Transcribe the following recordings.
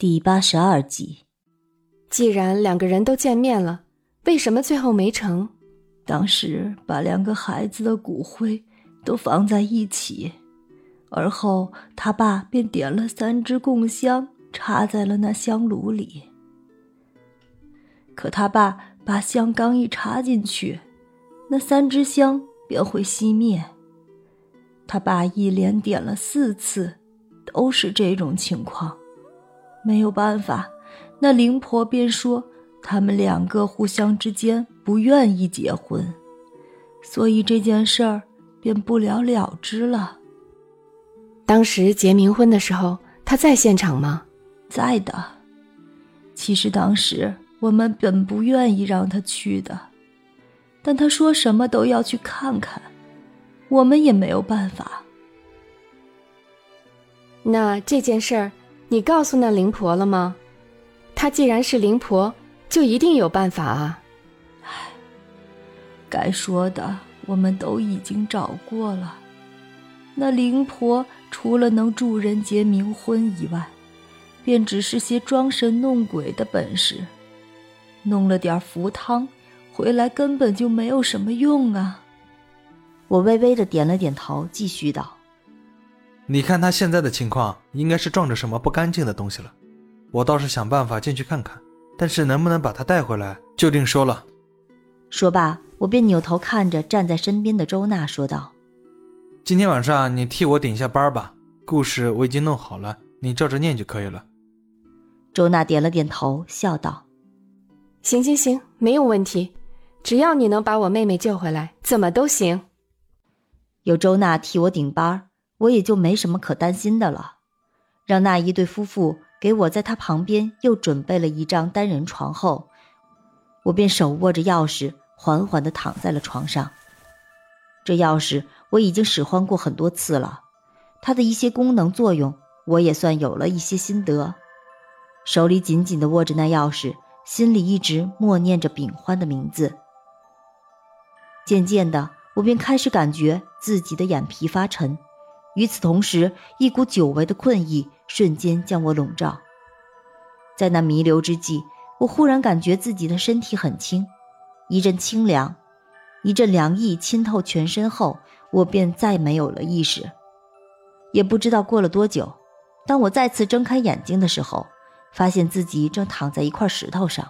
第八十二集。既然两个人都见面了，为什么最后没成？当时把两个孩子的骨灰都放在一起，而后他爸便点了三支供香，插在了那香炉里。可他爸把香刚一插进去，那三支香便会熄灭。他爸一连点了四次，都是这种情况。没有办法，那灵婆便说他们两个互相之间不愿意结婚，所以这件事儿便不了了之了。当时结冥婚的时候，他在现场吗？在的。其实当时我们本不愿意让他去的，但他说什么都要去看看，我们也没有办法。那这件事儿。你告诉那灵婆了吗？她既然是灵婆，就一定有办法啊！唉，该说的我们都已经找过了。那灵婆除了能助人结冥婚以外，便只是些装神弄鬼的本事，弄了点符汤，回来根本就没有什么用啊！我微微的点了点头，继续道。你看他现在的情况，应该是撞着什么不干净的东西了。我倒是想办法进去看看，但是能不能把他带回来，就另说了。说罢，我便扭头看着站在身边的周娜说道：“今天晚上你替我顶一下班吧，故事我已经弄好了，你照着念就可以了。”周娜点了点头，笑道：“行行行，没有问题，只要你能把我妹妹救回来，怎么都行。”有周娜替我顶班。我也就没什么可担心的了，让那一对夫妇给我在他旁边又准备了一张单人床后，我便手握着钥匙，缓缓地躺在了床上。这钥匙我已经使唤过很多次了，它的一些功能作用我也算有了一些心得。手里紧紧地握着那钥匙，心里一直默念着秉欢的名字。渐渐的，我便开始感觉自己的眼皮发沉。与此同时，一股久违的困意瞬间将我笼罩。在那弥留之际，我忽然感觉自己的身体很轻，一阵清凉，一阵凉意浸透全身后，我便再没有了意识。也不知道过了多久，当我再次睁开眼睛的时候，发现自己正躺在一块石头上。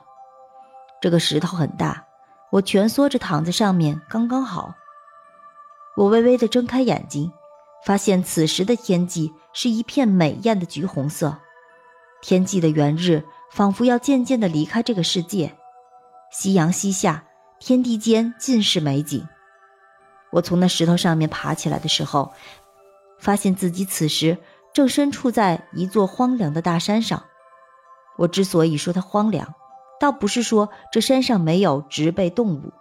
这个石头很大，我蜷缩着躺在上面刚刚好。我微微的睁开眼睛。发现此时的天际是一片美艳的橘红色，天际的圆日仿佛要渐渐地离开这个世界。夕阳西下，天地间尽是美景。我从那石头上面爬起来的时候，发现自己此时正身处在一座荒凉的大山上。我之所以说它荒凉，倒不是说这山上没有植被动物，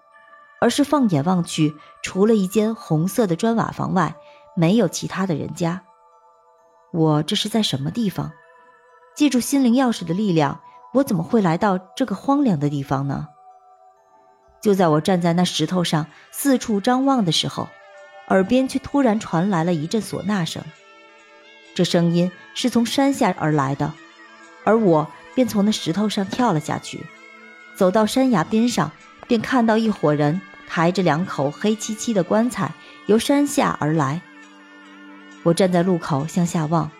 而是放眼望去，除了一间红色的砖瓦房外，没有其他的人家，我这是在什么地方？借助心灵钥匙的力量，我怎么会来到这个荒凉的地方呢？就在我站在那石头上四处张望的时候，耳边却突然传来了一阵唢呐声。这声音是从山下而来的，而我便从那石头上跳了下去，走到山崖边上，便看到一伙人抬着两口黑漆漆的棺材由山下而来。我站在路口向下望，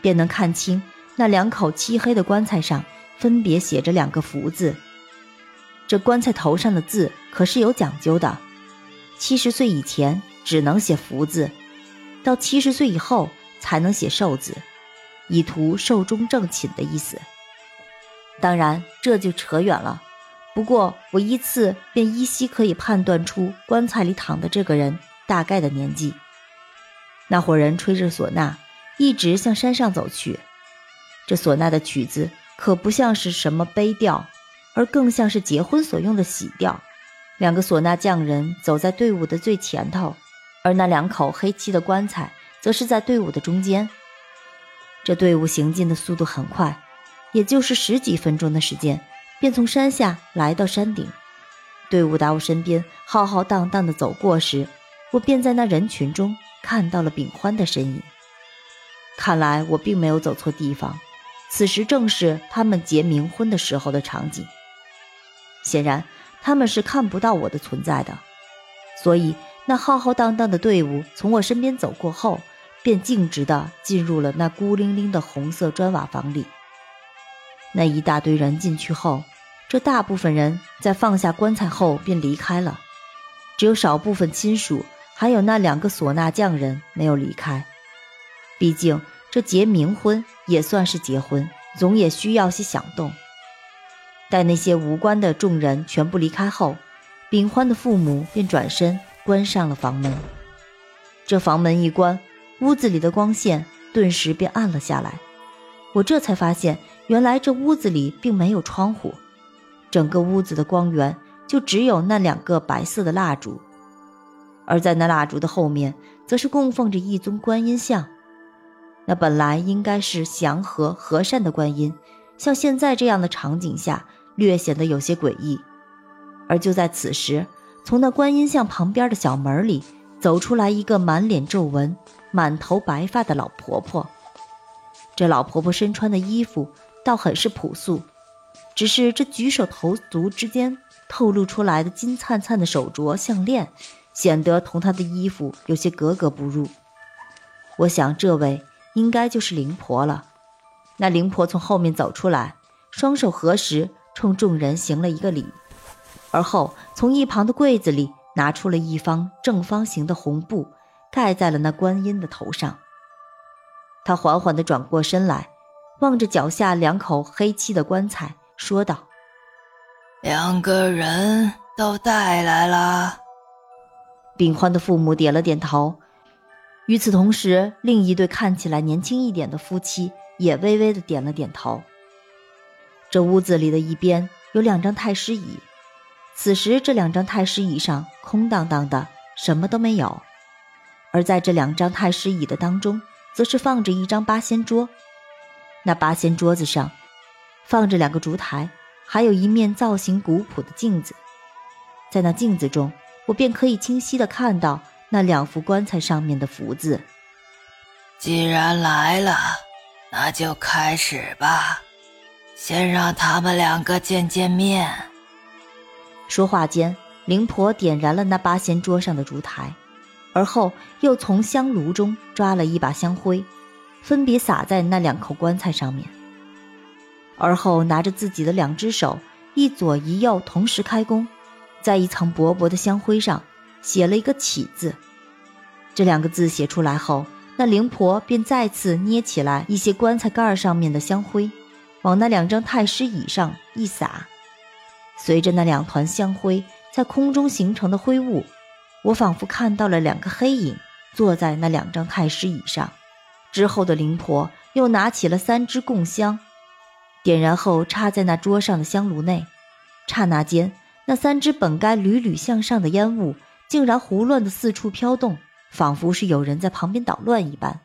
便能看清那两口漆黑的棺材上分别写着两个福字。这棺材头上的字可是有讲究的，七十岁以前只能写福字，到七十岁以后才能写寿字，以图寿终正寝的意思。当然这就扯远了，不过我依次便依稀可以判断出棺材里躺的这个人大概的年纪。那伙人吹着唢呐，一直向山上走去。这唢呐的曲子可不像是什么悲调，而更像是结婚所用的喜调。两个唢呐匠人走在队伍的最前头，而那两口黑漆的棺材则是在队伍的中间。这队伍行进的速度很快，也就是十几分钟的时间，便从山下来到山顶。队伍打我身边浩浩荡荡地走过时，我便在那人群中。看到了秉欢的身影，看来我并没有走错地方，此时正是他们结冥婚的时候的场景。显然，他们是看不到我的存在的，所以那浩浩荡荡的队伍从我身边走过后，便径直的进入了那孤零零的红色砖瓦房里。那一大堆人进去后，这大部分人在放下棺材后便离开了，只有少部分亲属还有那两个唢呐匠人没有离开。毕竟这结冥婚也算是结婚，总也需要些响动。待那些无关的众人全部离开后，秉欢的父母便转身关上了房门。这房门一关，屋子里的光线顿时便暗了下来。我这才发现，原来这屋子里并没有窗户，整个屋子的光源就只有那两个白色的蜡烛，而在那蜡烛的后面，则是供奉着一尊观音像。那本来应该是祥和和善的观音，像现在这样的场景下。略显得有些诡异，而就在此时，从那观音像旁边的小门里走出来一个满脸皱纹、满头白发的老婆婆。这老婆婆身穿的衣服倒很是朴素，只是这举手投足之间透露出来的金灿灿的手镯、项链，显得同她的衣服有些格格不入。我想，这位应该就是灵婆了。那灵婆从后面走出来，双手合十。冲众人行了一个礼，而后从一旁的柜子里拿出了一方正方形的红布，盖在了那观音的头上。他缓缓地转过身来，望着脚下两口黑漆的棺材，说道：“两个人都带来了。”秉欢的父母点了点头，与此同时，另一对看起来年轻一点的夫妻也微微的点了点头。这屋子里的一边有两张太师椅，此时这两张太师椅上空荡荡的，什么都没有。而在这两张太师椅的当中，则是放着一张八仙桌。那八仙桌子上放着两个烛台，还有一面造型古朴的镜子。在那镜子中，我便可以清晰的看到那两副棺材上面的福字。既然来了，那就开始吧。先让他们两个见见面。说话间，灵婆点燃了那八仙桌上的烛台，而后又从香炉中抓了一把香灰，分别撒在那两口棺材上面。而后拿着自己的两只手，一左一右同时开工，在一层薄薄的香灰上写了一个“起”字。这两个字写出来后，那灵婆便再次捏起来一些棺材盖上面的香灰。往那两张太师椅上一撒，随着那两团香灰在空中形成的灰雾，我仿佛看到了两个黑影坐在那两张太师椅上。之后的灵婆又拿起了三支供香，点燃后插在那桌上的香炉内。刹那间，那三支本该缕缕向上的烟雾竟然胡乱的四处飘动，仿佛是有人在旁边捣乱一般。